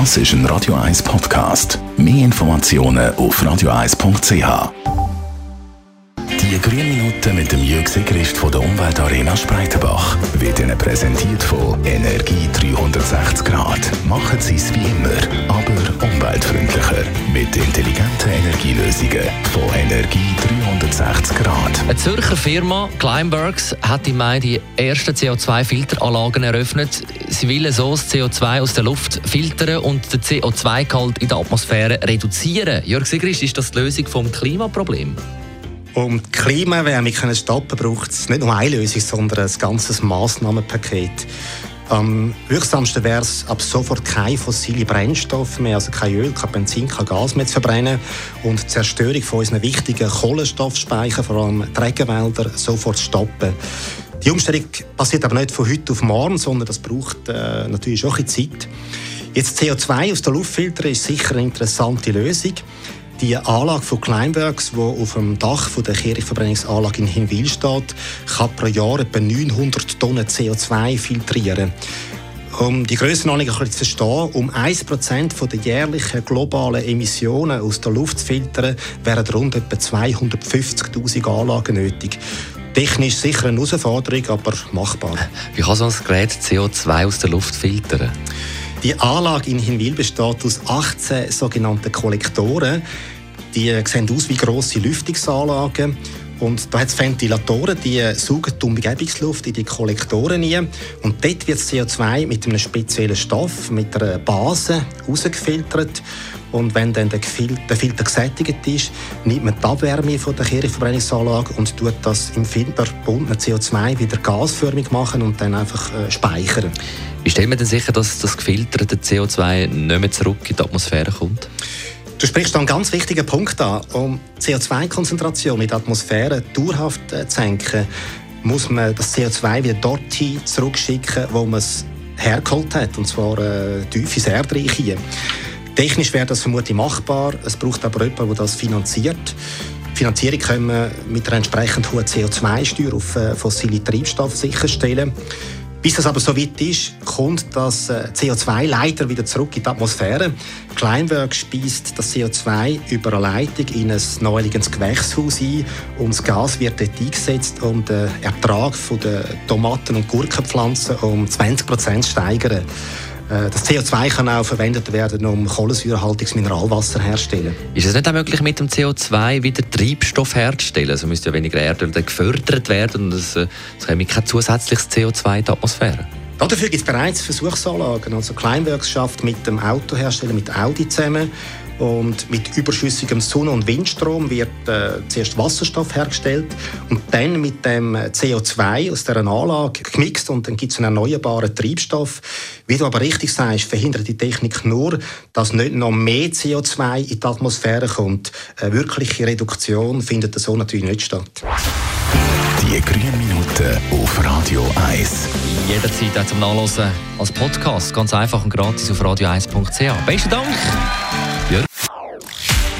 Das ist ein Radio 1 Podcast. Mehr Informationen auf radio1.ch. Die grünen Minuten mit dem Jürg Sigrist von der Umweltarena Spreitenbach wird Ihnen präsentiert von Energie 360 Grad. Machen Sie es wie immer, aber umweltfreundlicher. Mit intelligenten Energielösungen von Energie 360 Grad. Eine Zürcher Firma, Climeworks, hat im Mai die ersten CO2-Filteranlagen eröffnet. Sie wollen so das CO2 aus der Luft filtern und den CO2-Gehalt in der Atmosphäre reduzieren. Jörg Sigrist, ist das die Lösung des Klimaproblems? Um die Klimawärme zu stoppen, braucht es nicht nur eine Lösung, sondern ein ganzes Massnahmenpaket. Am wirksamsten wäre es, ab sofort keine fossile Brennstoffe mehr, also kein Öl, kein Benzin, kein Gas mehr zu verbrennen und die Zerstörung von unseren wichtigen Kohlenstoffspeichern, vor allem Regenwälder, sofort stoppen. Die Umstellung passiert aber nicht von heute auf morgen, sondern das braucht äh, natürlich schon ein bisschen Zeit. Jetzt CO2 aus der Luft filtern ist sicher eine interessante Lösung. Die Anlage von Kleinwerks, die auf dem Dach der Kirchverbrennungsanlage in Hinwil steht, kann pro Jahr etwa 900 Tonnen CO2 filtrieren. Um die Grössenordnung zu verstehen, um 1% der jährlichen globalen Emissionen aus der Luft zu filtern, wären rund etwa 250.000 Anlagen nötig. Technisch sicher eine Herausforderung, aber machbar. Wie kann so ein Gerät CO2 aus der Luft filtern? Die Anlage in Hinwil besteht aus 18 sogenannten Kollektoren. Die sehen aus wie grosse Lüftungsanlagen. Und da hat es Ventilatoren, die saugen die Umgebungsluft in die Kollektoren ein. Und dort wird das CO2 mit einem speziellen Stoff, mit einer Base, rausgefiltert. Und wenn dann der Filter gesättigt ist, nimmt man die Abwärme von der Kirchenverbrennungsanlage und tut das im Filter gebundene CO2 wieder gasförmig machen und dann einfach äh, speichern. Wie stellt man denn sicher, dass das gefilterte CO2 nicht mehr zurück in die Atmosphäre kommt? Du sprichst einen ganz wichtigen Punkt an. Um CO2-Konzentration in der Atmosphäre dauerhaft äh, zu senken, muss man das CO2 wieder dorthin zurückschicken, wo man es hergeholt hat, und zwar äh, tief ins Erdreich. Technisch wäre das vermutlich machbar, es braucht aber jemanden, der das finanziert. Die Finanzierung können wir mit einer entsprechend hohen CO2-Steuer auf äh, fossile Treibstoffe sicherstellen. Bis das aber so weit ist, kommt das äh, CO2 leider wieder zurück in die Atmosphäre. Kleinwerk speist das CO2 über eine Leitung in ein neuliches Gewächshaus ein und das Gas wird dort eingesetzt, um den Ertrag der Tomaten- und Gurkenpflanzen um 20 Prozent zu steigern. Äh, das CO2 kann auch verwendet werden, um kohlensäurehaltiges Mineralwasser herzustellen. Ist es nicht auch möglich, mit dem CO2 wieder Treibstoff herzustellen? Also müsste ja weniger Erdöl gefördert werden und es, äh, es kommt kein zusätzliches CO2 in die Atmosphäre. Dafür gibt es bereits Versuchsanlagen. Also Kleinwerks schafft mit dem Autohersteller, mit Audi zusammen, und mit überschüssigem Sonne- und Windstrom wird äh, zuerst Wasserstoff hergestellt und dann mit dem CO2 aus der Anlage gemixt und dann gibt es einen erneuerbaren Treibstoff. Wie du aber richtig sagst, verhindert die Technik nur, dass nicht noch mehr CO2 in die Atmosphäre kommt. Eine wirkliche Reduktion findet so natürlich nicht statt. Die grünen Minuten auf Radio 1. Jederzeit auch zum Nachlesen als Podcast. Ganz einfach und gratis auf radio1.ch. Besten Dank!